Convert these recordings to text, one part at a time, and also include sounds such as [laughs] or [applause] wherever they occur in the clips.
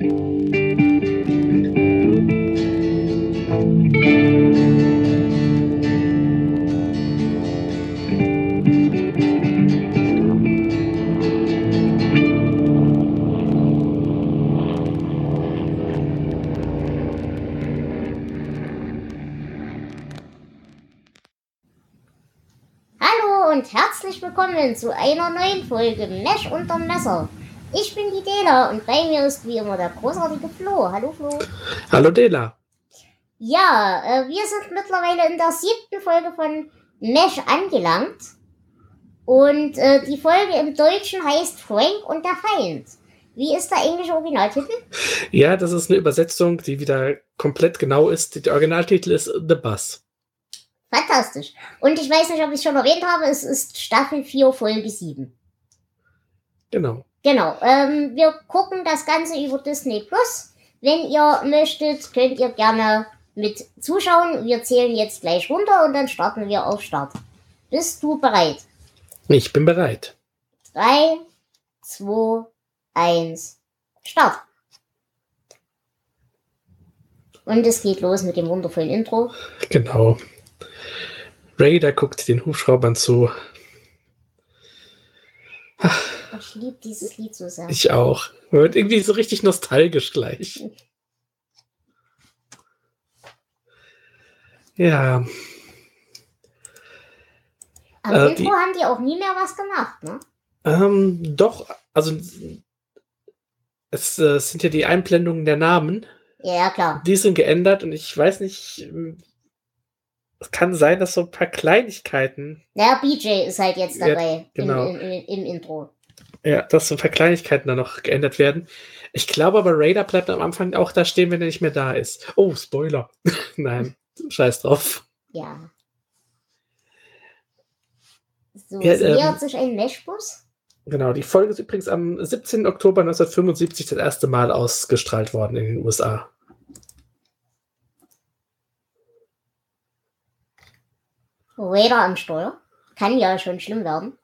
Hallo und herzlich willkommen zu einer neuen Folge Mesh unterm Messer. Ich bin die Dela und bei mir ist wie immer der großartige Flo. Hallo Flo. Hallo Dela. Ja, äh, wir sind mittlerweile in der siebten Folge von Mesh angelangt. Und äh, die Folge im Deutschen heißt Frank und der Feind. Wie ist der englische Originaltitel? Ja, das ist eine Übersetzung, die wieder komplett genau ist. Der Originaltitel ist The Bus. Fantastisch. Und ich weiß nicht, ob ich es schon erwähnt habe, es ist Staffel 4, Folge 7. Genau. Genau. Ähm, wir gucken das Ganze über Disney Plus. Wenn ihr möchtet, könnt ihr gerne mit zuschauen. Wir zählen jetzt gleich runter und dann starten wir auf Start. Bist du bereit? Ich bin bereit. 3, 2, 1, Start. Und es geht los mit dem wundervollen Intro. Genau. Raider guckt den Hubschraubern zu. Ich liebe dieses Lied so sehr. Ich auch. Wird irgendwie so richtig nostalgisch gleich. Ja. Am äh, Intro die- haben die auch nie mehr was gemacht, ne? Ähm, doch, also es äh, sind ja die Einblendungen der Namen. Ja, ja, klar. Die sind geändert und ich weiß nicht, es kann sein, dass so ein paar Kleinigkeiten, Naja, BJ ist halt jetzt Ja, dabei genau. im, im, im, im Intro. Ja, dass so ein paar Kleinigkeiten da noch geändert werden. Ich glaube aber, Raider bleibt am Anfang auch da stehen, wenn er nicht mehr da ist. Oh, Spoiler. [laughs] Nein, scheiß drauf. Ja. So, Ja, es ähm, nähert sich ein Meshbus. Genau, die Folge ist übrigens am 17. Oktober 1975 das erste Mal ausgestrahlt worden in den USA. Raider am Steuer. Kann ja schon schlimm werden.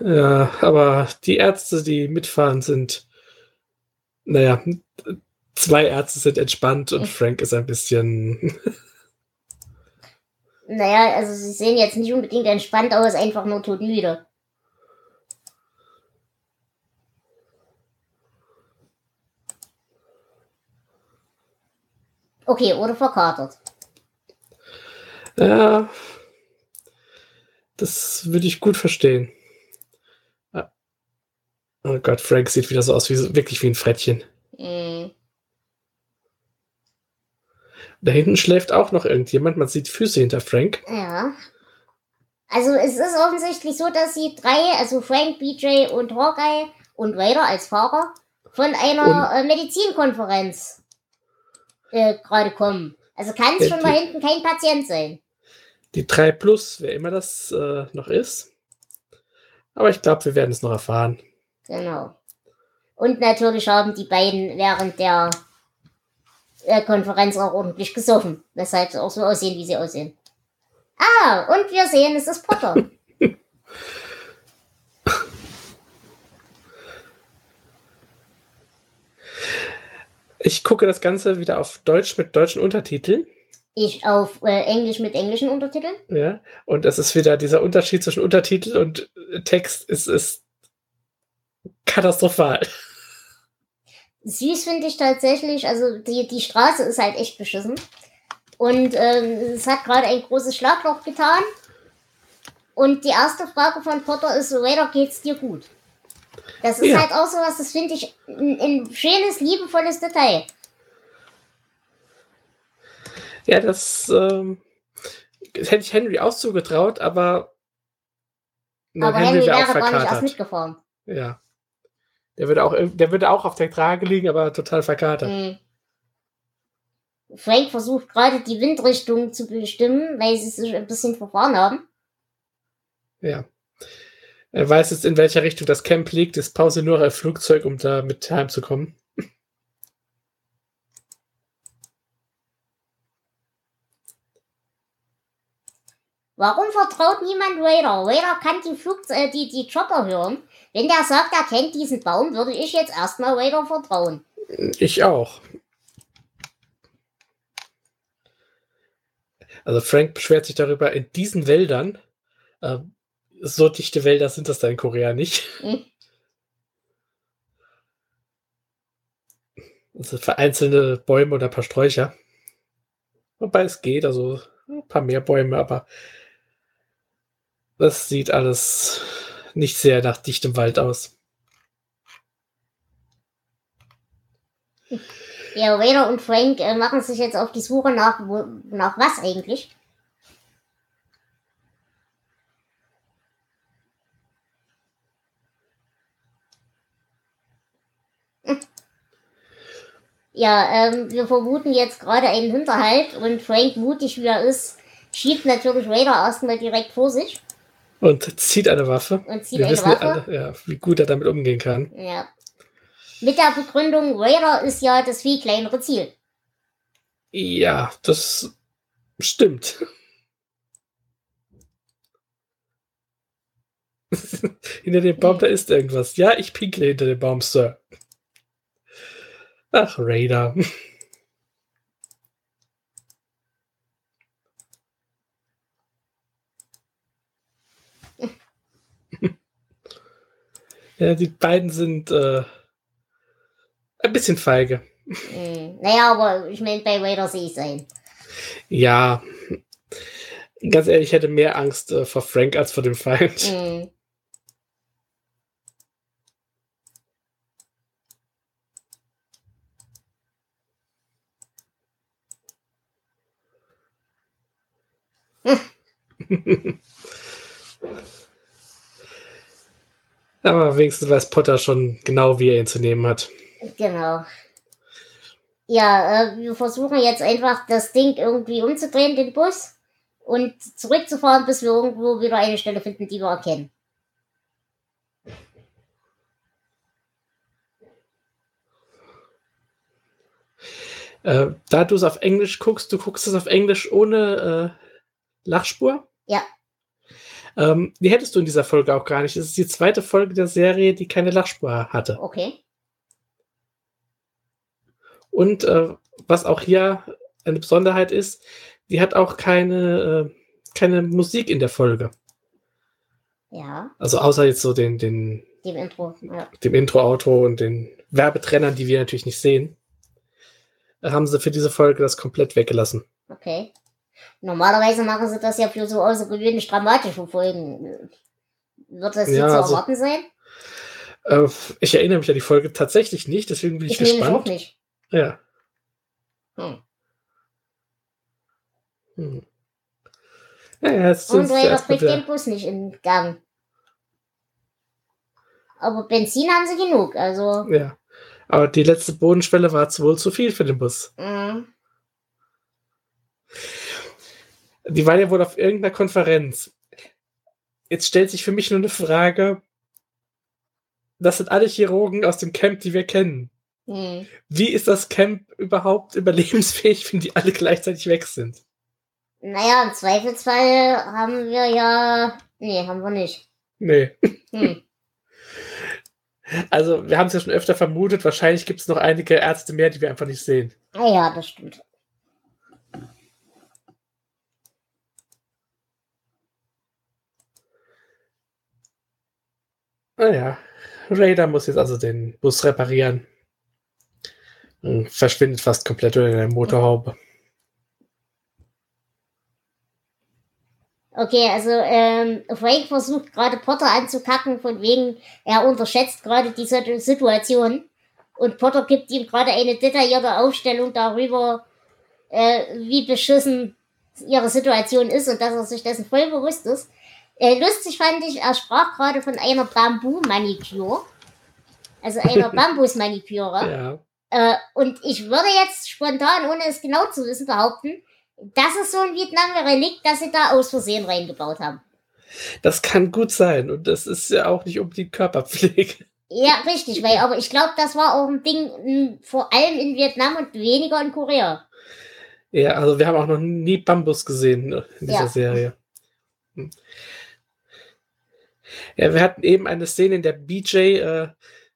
Ja, aber die Ärzte, die mitfahren, sind, naja, zwei Ärzte sind entspannt und Frank ist ein bisschen, [laughs] Naja, also sie sehen jetzt nicht unbedingt entspannt aus, einfach nur todmüde. Okay, oder verkatert. ja, das würde ich gut verstehen. Oh Gott, Frank sieht wieder so aus, wie wirklich wie ein Frettchen. Mm. Da hinten schläft auch noch irgendjemand. Man sieht Füße hinter Frank. Ja. Also es ist offensichtlich so, dass sie drei, also Frank, BJ und Hawkeye und Raider als Fahrer, von einer äh, Medizinkonferenz äh, gerade kommen. Also kann es schon da die- hinten kein Patient sein. Die 3 Plus, wer immer das äh, noch ist. Aber ich glaube, wir werden es noch erfahren. Genau. Und natürlich haben die beiden während der äh, Konferenz auch ordentlich gesoffen, weshalb sie auch so aussehen, wie sie aussehen. Ah, und wir sehen, es ist Potter. [laughs] Ich gucke das Ganze wieder auf Deutsch mit deutschen Untertiteln. Ich auf äh, Englisch mit englischen Untertiteln. Ja, und es ist wieder dieser Unterschied zwischen Untertitel und Text ist, ist katastrophal. Süß finde ich tatsächlich, also die, die Straße ist halt echt beschissen. Und ähm, es hat gerade ein großes Schlagloch getan. Und die erste Frage von Potter ist so, Raider, geht's dir gut? Das ist Ja. halt auch sowas, das finde ich ein, ein schönes, liebevolles Detail. Ja, das, ähm, das hätte ich Henry auch zugetraut, aber, Aber Henry wär wäre gar nicht erst mitgefahren. Ja. Der würde auch, der würde auch auf der Trage liegen, aber total verkatert. Mhm. Frank versucht gerade die Windrichtung zu bestimmen, weil sie sich ein bisschen verfahren haben. Ja. Er weiß jetzt, in welcher Richtung das Camp liegt. Ist Pause nur ein Flugzeug, um da mit heimzukommen. Warum vertraut niemand Raider? Raider kann die, Flugze äh, die, die Chopper hören, Wenn der sagt, er kennt diesen Baum, würde ich jetzt erstmal weiter vertrauen. Ich auch. Also Frank beschwert sich darüber, in diesen Wäldern, äh, so dichte Wälder sind das da in Korea nicht. Hm. Also vereinzelte Bäume oder ein paar Sträucher. Wobei es geht, also ein paar mehr Bäume, aber das sieht alles nicht sehr nach dichtem Wald aus. Ja, Vader und Frank äh, machen sich jetzt auf die Suche nach, wo, nach was eigentlich? Hm. Ja, ähm, wir vermuten jetzt gerade einen Hinterhalt und Frank, mutig wie er ist, schiebt natürlich Vader erstmal direkt vor sich Und zieht eine Waffe. und zieht Wir eine wissen Waffe. alle, ja, wie gut er damit umgehen kann. Ja. Mit der Begründung, Vader ist ja das viel kleinere Ziel. Ja, das stimmt. [laughs] hinter dem Baum, da ist irgendwas. Ja, ich pinkle hinter dem Baum, Sir. Ach, Raider. Ja, die beiden sind äh, ein bisschen feige. Hm. Naja, aber ich meine, bei Vader sehe ich es ein. Ja, ganz ehrlich, ich hätte mehr Angst äh, vor Frank als vor dem Feind. Hm. [laughs] [laughs] Aber wenigstens weiß Potter schon genau, wie er ihn zu nehmen hat. Genau. Ja, äh, wir versuchen jetzt einfach das Ding irgendwie umzudrehen, den Bus, und zurückzufahren, bis wir irgendwo wieder eine Stelle finden, die wir erkennen. Äh, da du es auf Englisch guckst, du guckst es auf Englisch ohne äh, Lachspur. Ja. Ähm, die hättest du in dieser Folge auch gar nicht. Es ist die zweite Folge der Serie, die keine Lachspur hatte. Okay. Und äh, was auch hier eine Besonderheit ist, die hat auch keine, äh, keine Musik in der Folge. Ja, Also außer jetzt so den, den, dem Intro. Ja. dem Intro-Auto und den Werbetrennern, die wir natürlich nicht sehen, äh, haben sie für diese Folge das komplett weggelassen. Okay. Normalerweise machen sie das ja für so außergewöhnlich dramatische Folgen. Wird das Ja, hier zu also- erwarten sein? Äh, ich erinnere mich an die Folge tatsächlich nicht, deswegen bin ich, Ich es auch gespannt. nicht. Ja. Hm. Hm. Ja, Und erstmal kriegt den. Bus nicht in Gang. Aber Benzin haben sie genug, also. Ja. Aber die letzte Bodenschwelle war wohl zu viel für den Bus. mh. Die waren ja wohl auf irgendeiner Konferenz. Jetzt stellt sich für mich nur eine Frage. Das sind alle Chirurgen aus dem Camp, die wir kennen. Hm. Wie ist das Camp überhaupt überlebensfähig, wenn die alle gleichzeitig weg sind? Naja, im Zweifelsfall haben wir ja. Nee, haben wir nicht. Nee. Hm. [laughs] Also, wir haben es ja schon öfter vermutet, wahrscheinlich gibt es noch einige Ärzte mehr, die wir einfach nicht sehen. Ah ja, das stimmt. Naja, Raider muss jetzt also den Bus reparieren. Und verschwindet fast komplett unter der Motorhaube. Okay, also ähm, Frank versucht gerade Potter anzukacken, von wegen, er unterschätzt gerade die Situ- Situation. Und Potter gibt ihm gerade eine detaillierte Aufstellung darüber, äh, wie beschissen ihre Situation ist und dass er sich dessen voll bewusst ist. Äh, lustig fand ich, er sprach gerade von einer Bambu-Maniküre. Also einer [laughs] Bambus-Maniküre. Ja. Äh, und ich würde jetzt spontan, ohne es genau zu wissen, behaupten, das ist so ein Vietnam-Relikt, das sie da aus Versehen reingebaut haben. Das kann gut sein. Und das ist ja auch nicht unbedingt Körperpflege. Ja, richtig, weil, aber ich glaube, das war auch ein Ding, m, vor allem in Vietnam und weniger in Korea. Ja, also wir haben auch noch nie Bambus gesehen ne, in dieser Ja. Serie. Hm. Ja, wir hatten eben eine Szene, in der BJ äh,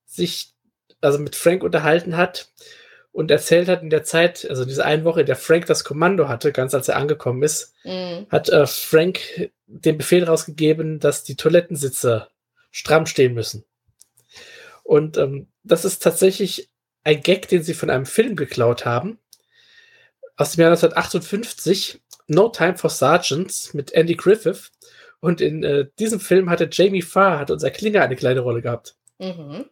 sich also mit Frank unterhalten hat und erzählt hat in der Zeit, also diese eine Woche, in der Frank das Kommando hatte, ganz als er angekommen ist, mhm. hat äh, Frank den Befehl rausgegeben, dass die Toilettensitze stramm stehen müssen. Und ähm, das ist tatsächlich ein Gag, den sie von einem Film geklaut haben. Aus dem Jahr 1958, No Time for Sergeants mit Andy Griffith. Und in äh, diesem Film hatte Jamie Farr, hat unser Klinger eine kleine Rolle gehabt. Mhm.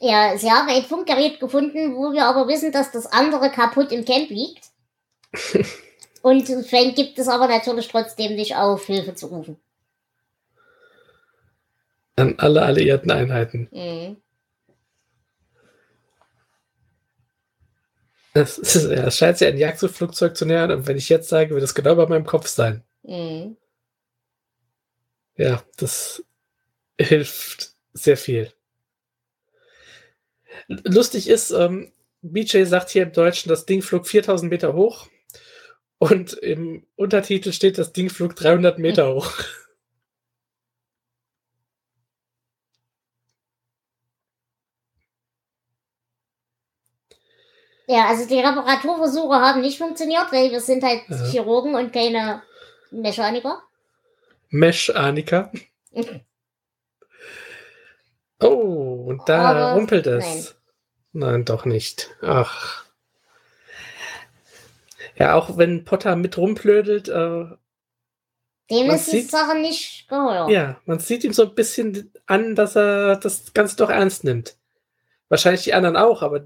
Ja, sie haben ein Funkgerät gefunden, wo wir aber wissen, dass das andere kaputt im Camp liegt. [laughs] Und Frank gibt es aber natürlich trotzdem nicht auf, Hilfe zu rufen. An alle alliierten Einheiten. Mhm. Es, ist, ja, es scheint sich ein Jagdflugzeug zu nähern, und wenn ich jetzt sage, wird es genau bei meinem Kopf sein. Mhm. Ja, das hilft sehr viel. Lustig ist, ähm, BJ sagt hier im Deutschen, das Ding flog 4000 Meter hoch und im Untertitel steht, das Ding flog 300 Meter [laughs] hoch. Ja, also die Reparaturversuche haben nicht funktioniert, weil wir sind halt ja. Chirurgen und keine Mechaniker. Mechaniker. [laughs] oh, und da Aber rumpelt es. Nein. nein, doch nicht. Ach. Ja, auch wenn Potter mit rumplödelt, äh, dem ist die Sache nicht geheuer. Ja, man sieht ihm so ein bisschen an, dass er das Ganze doch ernst nimmt. Wahrscheinlich die anderen auch, aber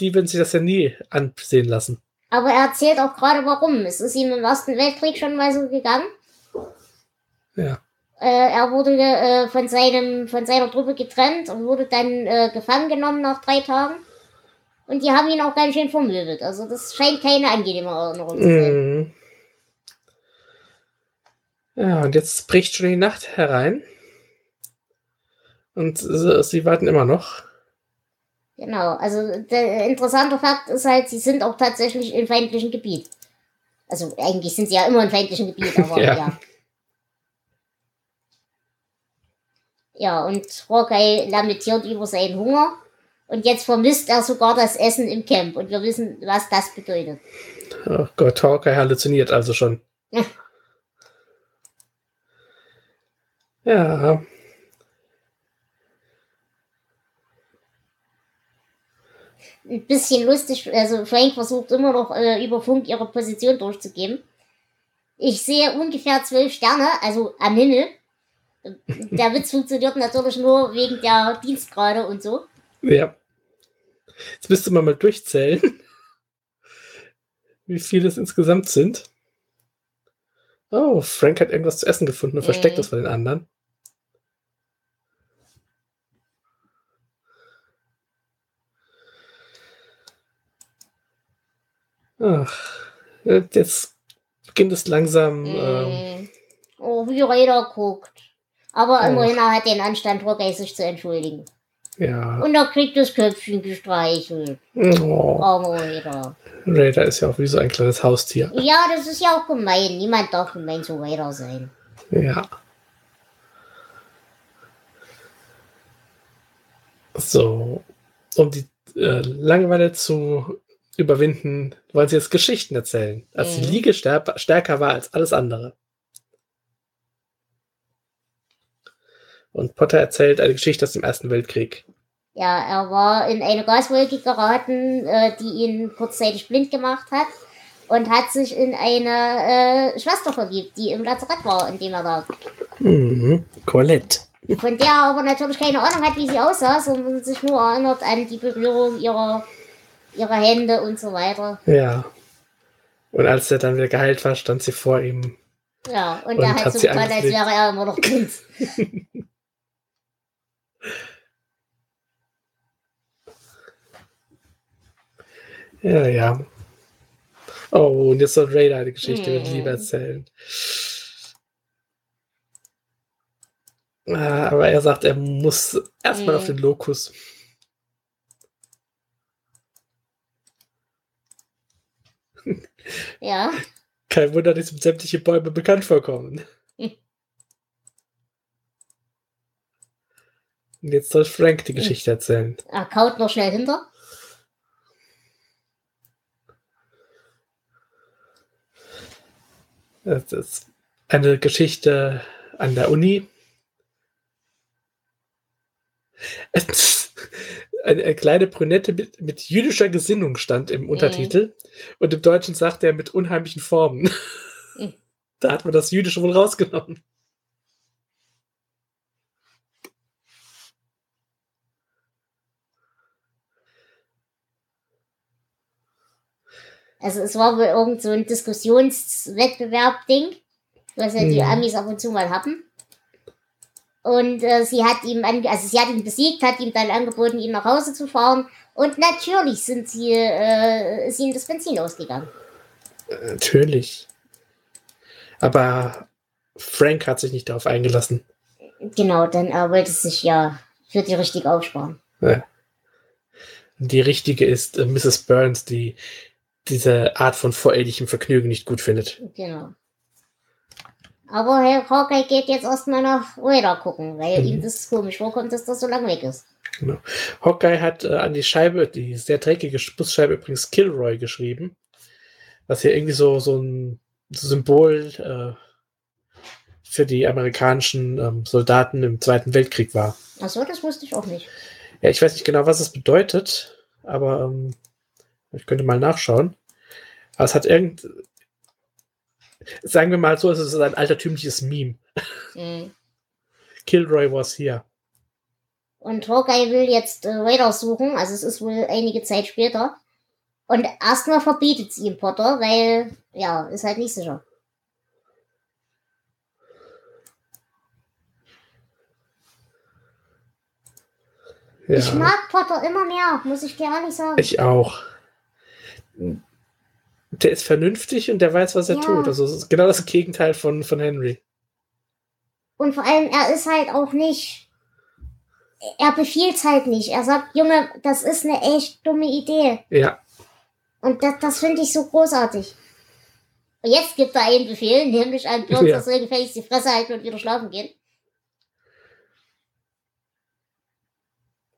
die würden sich das ja nie ansehen lassen. Aber er erzählt auch gerade warum. Es ist ihm im Ersten Weltkrieg schon mal so gegangen. Ja. Äh, er wurde äh, von, seinem, von seiner Truppe getrennt und wurde dann äh, gefangen genommen nach drei Tagen. Und die haben ihn auch ganz schön vermöbelt. Also das scheint keine angenehme Erinnerung zu sein. Mhm. Ja, und jetzt bricht schon die Nacht herein. Und sie warten immer noch. Genau, also der interessante Fakt ist halt, sie sind auch tatsächlich im feindlichen Gebiet. Also eigentlich sind sie ja immer im feindlichen Gebiet, [laughs] aber ja. ja. Ja, und Hawkeye lamentiert über seinen Hunger. Und jetzt vermisst er sogar das Essen im Camp. Und wir wissen, was das bedeutet. Oh Gott, Hawkeye halluziniert also schon. Ja. Ein bisschen lustig. Also Frank versucht immer noch äh, über Funk ihre Position durchzugeben. Ich sehe ungefähr zwölf Sterne, also am Himmel. Der Witz funktioniert natürlich nur wegen der Dienstgrade und so. Ja. Jetzt müsste man mal durchzählen, wie viele es insgesamt sind. Oh, Frank hat irgendwas zu essen gefunden und versteckt es von den anderen. Ach, jetzt beginnt es langsam. Mm. Ähm, oh, wie Raider guckt. Aber immerhin oh. hat den Anstand, Rocky sich zu entschuldigen. Ja. Und er kriegt das Köpfchen gestreichelt. Oh. Armer Raider. Raider ist ja auch wie so ein kleines Haustier. Ja, das ist ja auch gemein. Niemand darf gemein zu Raider sein. Ja. So, um die äh, Langeweile zu überwinden, wollen sie jetzt Geschichten erzählen, als mhm. die Liege stärker war als alles andere. Und Potter erzählt eine Geschichte aus dem Ersten Weltkrieg. Ja, er war in eine Gaswolke geraten, äh, die ihn kurzzeitig blind gemacht hat und hat sich in eine äh, Schwester verliebt, die im Lazarett war, in dem er lag. Mhm. Colette. Von der er aber natürlich keine Ahnung hat, wie sie aussah, sondern sich nur erinnert an die Berührung ihrer ihre Hände und so weiter. Ja. Und als er dann wieder geheilt war, stand sie vor ihm. Ja, und, und er hat so getan, als wäre er immer noch Kind. [laughs] ja, ja. Oh, und jetzt soll Raider eine Geschichte hm. mit Liebe erzählen. Ah, aber er sagt, er muss erstmal hm. auf den Lokus. Ja. Kein Wunder, dass ihm sämtliche Bäume bekannt vorkommen. Hm. Und jetzt soll Frank die Geschichte erzählen. Er kaut noch schnell hinter. Das ist eine Geschichte an der Uni. Eine, eine kleine Brünette mit, mit jüdischer Gesinnung stand im Untertitel. Und im Deutschen sagt er mit unheimlichen Formen. Mhm. Da hat man das Jüdische wohl rausgenommen. Also es war wohl irgend so ein Diskussionswettbewerb-Ding, was ja die Ja. Amis ab und zu mal hatten. Und äh, sie hat ihm, also sie hat ihn besiegt, hat ihm dann angeboten, ihn nach Hause zu fahren. Und natürlich sind sie, äh, ist ihm das Benzin ausgegangen. Natürlich. Aber Frank hat sich nicht darauf eingelassen. Genau, denn er wollte sich ja für die richtig aufsparen. Die richtige ist äh, Mrs. Burns, die diese Art von vorehelichem Vergnügen nicht gut findet. Genau. Aber Herr Hawkeye geht jetzt erstmal nach Raider gucken, weil Mhm. ihm das komisch vorkommt, dass das so lang weg ist. Hawkeye hat äh, an die Scheibe, die sehr dreckige Busscheibe übrigens Kilroy geschrieben. Was hier irgendwie so, so ein Symbol äh, für die amerikanischen ähm, Soldaten im Zweiten Weltkrieg war. Achso, das wusste ich auch nicht. Ja, ich weiß nicht genau, was es bedeutet, aber ähm, ich könnte mal nachschauen. Aber es hat irgend. Sagen wir mal so, es ist ein altertümliches Meme. Mhm. Kilroy was here. Und Hawkeye will jetzt äh, Raider suchen, also es ist wohl einige Zeit später. Und erstmal verbietet sie ihm Potter, weil, ja, ist halt nicht sicher. Ja, Ich mag Potter immer mehr, muss ich dir ehrlich sagen. ich auch. Der ist vernünftig und der weiß, was er Ja. tut. Also es ist genau das Gegenteil von, von Henry. Und vor allem, er ist halt auch nicht. Er befiehlt halt nicht. Er sagt, Junge, das ist eine echt dumme Idee. Ja, Und das, das finde ich so großartig. Und jetzt gibt er einen Befehl, nämlich an Burns, Ja. er soll gefälligst die Fresse halten und wieder schlafen gehen.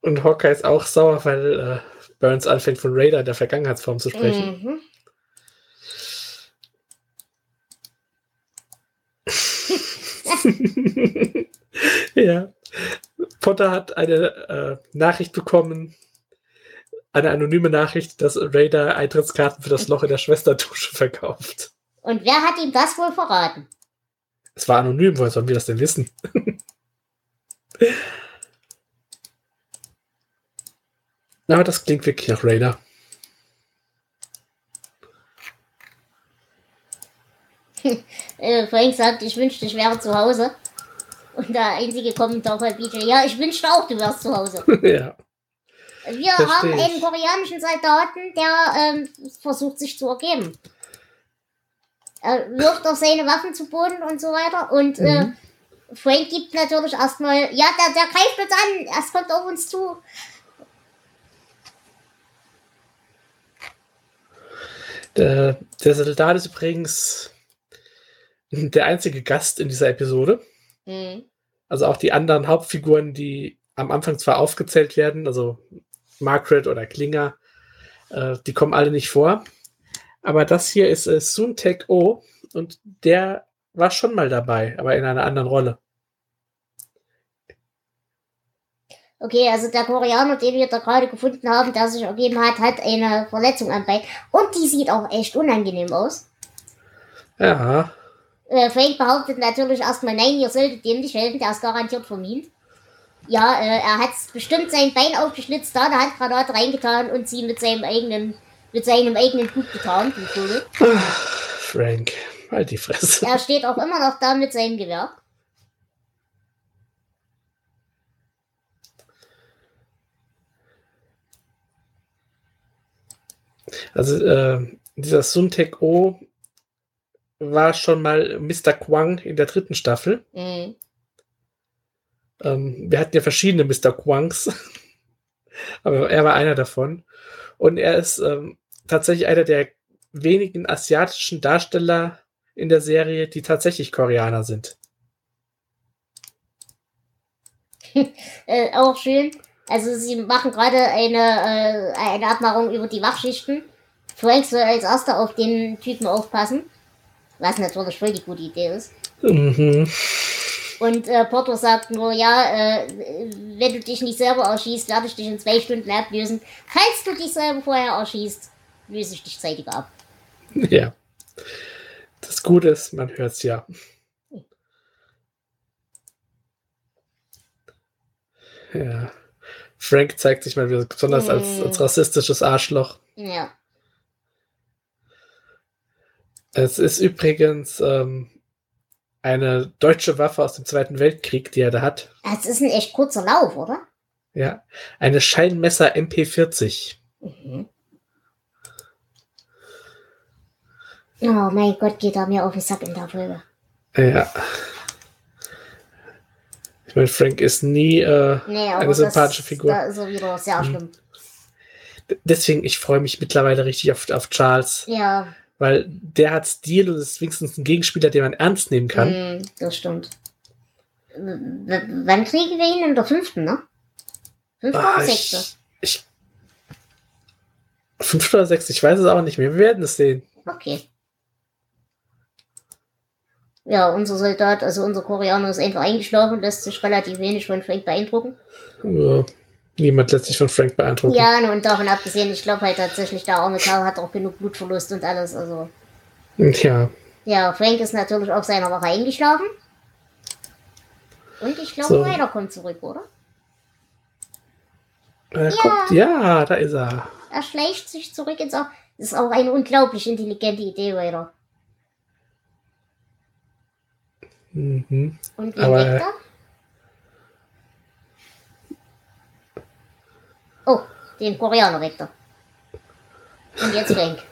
und Hawkeye ist auch sauer, weil äh, Burns anfängt von Raider in der Vergangenheitsform zu sprechen. Mhm. [laughs] ja. Potter hat eine äh, Nachricht bekommen, eine anonyme Nachricht, dass Raider Eintrittskarten für das Loch in der Schwesterdusche verkauft. Und wer hat ihm das wohl verraten? Es war anonym, woher sollen wir das denn wissen? [laughs] Aber das klingt wirklich nach Raider. [laughs] Frank sagt, ich wünschte, ich wäre zu Hause. Und der einzige Kommentar von BJ, ja, ich wünschte auch, du wärst zu Hause. [laughs] ja. Wir Versteh haben einen koreanischen Soldaten, der ähm, versucht sich zu ergeben. Er wirft auch seine Waffen zu Boden und so weiter. Und äh, Mhm. Frank gibt natürlich erstmal, ja, der, der greift uns an, es kommt auf uns zu. Der, der Soldat ist übrigens der einzige Gast in dieser Episode. Mhm. Also auch die anderen Hauptfiguren, die am Anfang zwar aufgezählt werden, also Margaret oder Klinger, äh, die kommen alle nicht vor. Aber das hier ist äh, Soontek O und der war schon mal dabei, aber in einer anderen Rolle. Okay, also der Koreaner, den wir da gerade gefunden haben, der sich ergeben hat, hat eine Verletzung am Bein. Und die sieht auch echt unangenehm aus. Ja, Äh, Frank behauptet natürlich erstmal, nein, ihr solltet dem nicht helfen, der ist garantiert vermint. Ja, äh, er hat bestimmt sein Bein aufgeschlitzt, da eine Handgranate reingetan und sie mit seinem eigenen, mit seinem eigenen Blut getan, Vogel. Frank, halt die Fresse. Er steht auch immer noch da mit seinem Gewehr. Also äh, dieser Suntek O war schon mal Mr. Kwang in der dritten Staffel. Mhm. Ähm, wir hatten ja verschiedene Mr. Kwangs, [laughs] aber er war einer davon. Und er ist ähm, tatsächlich einer der wenigen asiatischen Darsteller in der Serie, die tatsächlich Koreaner sind. [laughs] äh, auch schön. Also sie machen gerade eine, äh, eine Abmachung über die Wachschichten. Frank soll als erster auf den Typen aufpassen. Was natürlich voll die gute Idee ist. Mhm. Und äh, Porto sagt nur, ja, äh, wenn du dich nicht selber erschießt, werde ich dich in zwei Stunden ablösen. Falls du dich selber vorher erschießt, löse ich dich zeitiger ab. Ja. Das Gute ist, man hört es ja. Ja. Frank zeigt sich mal wieder besonders als, mm. als rassistisches Arschloch. Ja. Es ist übrigens ähm, eine deutsche Waffe aus dem Zweiten Weltkrieg, die er da hat. Es ist ein echt kurzer Lauf, oder? Ja, eine Scheinmesser MP40. Mhm. Oh mein Gott, geht er mir auf den Sack in der Folge. Ja. Ich meine, Frank ist nie äh, nee, eine sympathische das, Figur. Da ist er wieder sehr mhm. schlimm. Deswegen, ich freue mich mittlerweile richtig auf, auf Charles. Ja. Weil der hat Stil und ist wenigstens ein Gegenspieler, den man ernst nehmen kann. Mm, das stimmt. W wann kriegen wir ihn in der fünften, ne? Fünfte ah, oder sechste? Ich, ich, fünfte oder sechste, ich weiß es auch nicht mehr. Wir werden es sehen. Okay. Ja, unser Soldat, also unser Koreaner ist einfach eingeschlafen, lässt sich relativ wenig von Frank beeindrucken. Ja, niemand lässt sich von Frank beeindrucken. Ja, und davon abgesehen, ich glaube halt tatsächlich, der arme Kerl hat auch genug Blutverlust und alles, also. Ja. Ja, Frank ist natürlich auf seiner Wache eingeschlafen. Und ich glaube, so. Ryder kommt zurück, oder? Er ja. Kommt, ja, da ist er. Er schleicht sich zurück ins Auch. Das ist auch eine unglaublich intelligente Idee, Ryder. Mhm. Und wen Aber, weckt er? Oh, den Koreaner weckt er. Und jetzt Frank.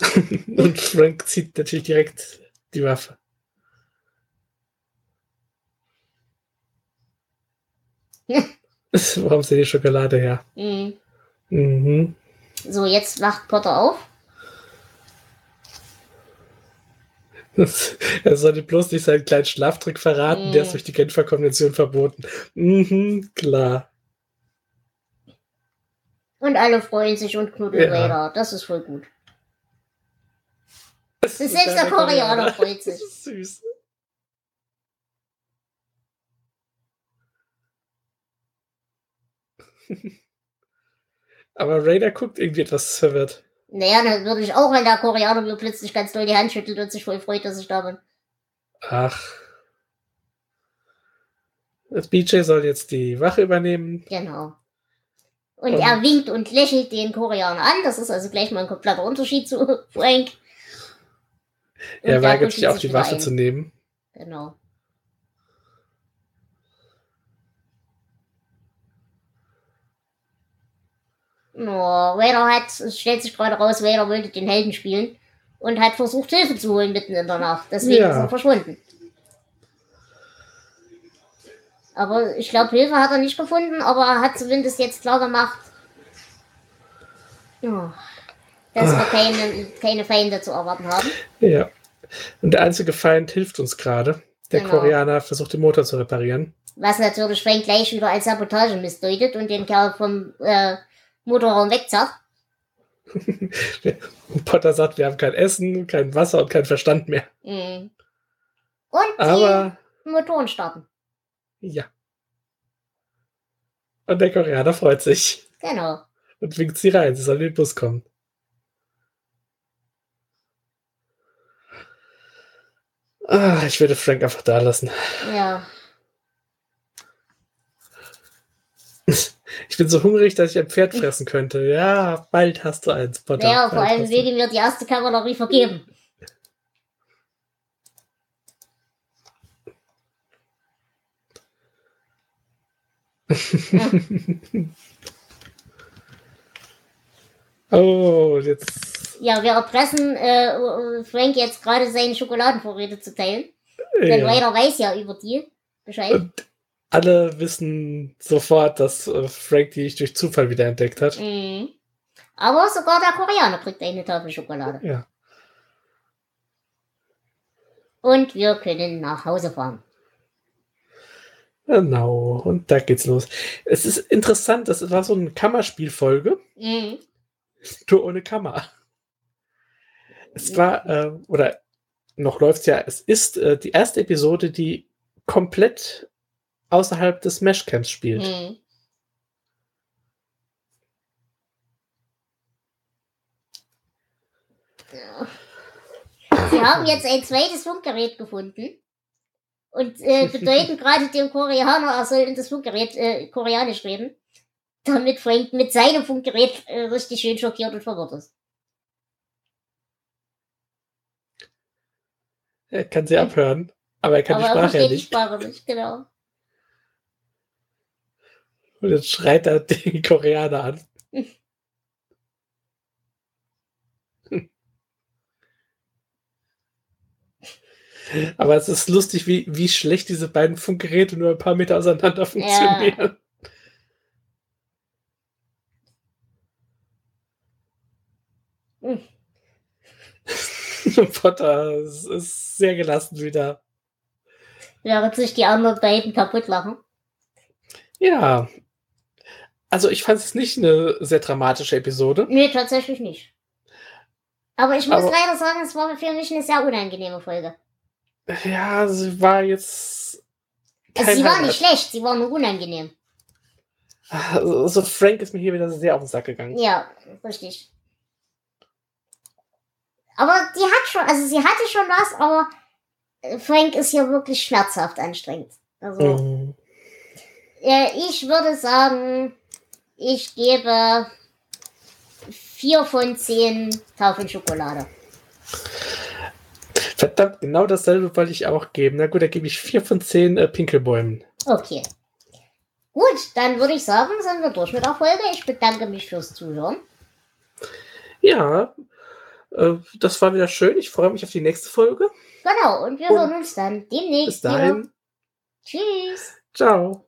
[laughs] Und Frank zieht natürlich direkt die Waffe. Wo haben sie die Schokolade her? Mhm. Mhm. So, jetzt wacht Potter auf. [laughs] er sollte bloß nicht seinen kleinen Schlaftrick verraten, mm. der ist mhm. durch die Genfer Konvention verboten. Mhm, klar. Und alle freuen sich und knuddeln ja. Räder. Das ist voll gut. Das ist selbst der Koreaner freut sich. [laughs] Süß. [laughs] Aber Raider guckt irgendwie etwas verwirrt. Naja, dann würde ich auch, wenn der Koreaner mir plötzlich ganz doll die Hand schüttelt und sich voll freut, dass ich da bin. Ach. Das BJ soll jetzt die Wache übernehmen. Genau. Und, und, er winkt und lächelt den Koreaner an. Das ist also gleich mal ein kompletter Unterschied zu [laughs] Frank. Und er weigert sich auch die Waffe ein. zu nehmen. Genau. Oh, Vader hat, es stellt sich gerade raus, Vader wollte den Helden spielen und hat versucht, Hilfe zu holen mitten in der Nacht. Deswegen ja. ist er verschwunden. Aber ich glaube, Hilfe hat er nicht gefunden, aber er hat zumindest jetzt klar gemacht, dass wir keine, keine Feinde zu erwarten haben. Ja. Und der einzige Feind hilft uns gerade. Der genau. Koreaner versucht den Motor zu reparieren. Was natürlich Frank gleich wieder als Sabotage missdeutet und den Kerl vom äh, Motorraum wegzerrt. [laughs] Potter sagt, wir haben kein Essen, kein Wasser und keinen Verstand mehr. Mhm. Und Aber, die Motoren starten. Ja. Und der Koreaner freut sich. Genau. Und winkt sie rein, sie soll in den Bus kommen. Ah, ich würde Frank einfach da lassen. Ja. [laughs] Ich bin so hungrig, dass ich ein Pferd fressen könnte. Ja, bald hast du eins, Potter. Ja, vor allem wegen mir die erste Kavallerie vergeben. Oh, jetzt. Ja, wir erpressen äh, Frank jetzt gerade seine Schokoladenvorräte zu teilen. Ja. Denn Ryder weiß ja über die Bescheid. Und alle wissen sofort, dass äh, Frank die durch Zufall wieder entdeckt hat. Mhm. Aber sogar der Koreaner kriegt eine Tafel Schokolade. Ja. Und wir können nach Hause fahren. Genau, und da geht's los. Es ist interessant, das war so eine Kammerspielfolge, Mhm. nur ohne Kammer. Es war, äh, oder noch läuft's ja, es ist äh, die erste Episode, die komplett außerhalb des Meshcamps spielt. Mhm. Ja. Sie haben jetzt ein zweites Funkgerät gefunden und äh, [laughs] bedeuten gerade dem Koreaner, er soll in das Funkgerät äh, koreanisch reden, damit Frank mit seinem Funkgerät äh, richtig schön schockiert und verwirrt ist. Er kann sie abhören, aber er kann Aber die er Sprache ja versteht die nicht. Sprache nicht, genau. Und jetzt schreit er [laughs] den Koreaner an. [laughs] Aber es ist lustig, wie, wie schlecht diese beiden Funkgeräte nur ein paar Meter auseinander funktionieren. Hm. [laughs] Potter ist, ist sehr gelassen wieder. Während sich die anderen beiden kaputt lachen. Ja. Also ich fand es nicht eine sehr dramatische Episode. Nee, tatsächlich nicht. Aber ich muss Aber- leider sagen, es war für mich eine sehr unangenehme Folge. Ja, sie war jetzt. Also sie war nicht schlecht, sie war nur unangenehm. Also Frank ist mir hier wieder sehr auf den Sack gegangen. Ja, richtig. Aber die hat schon, also sie hatte schon was, aber Frank ist hier wirklich schmerzhaft anstrengend. Also Mhm. äh, ich würde sagen, ich gebe vier von zehn Tafeln Schokolade. Verdammt, genau dasselbe wollte ich auch geben. Na gut, da gebe ich vier von zehn äh, Pinkelbäumen. Okay. Gut, dann würde ich sagen, sind wir durch mit der Folge. Ich bedanke mich fürs Zuhören. Ja, äh, das war wieder schön. Ich freue mich auf die nächste Folge. Genau, und wir Und hören uns dann demnächst Bis dahin. wieder. Tschüss. Ciao.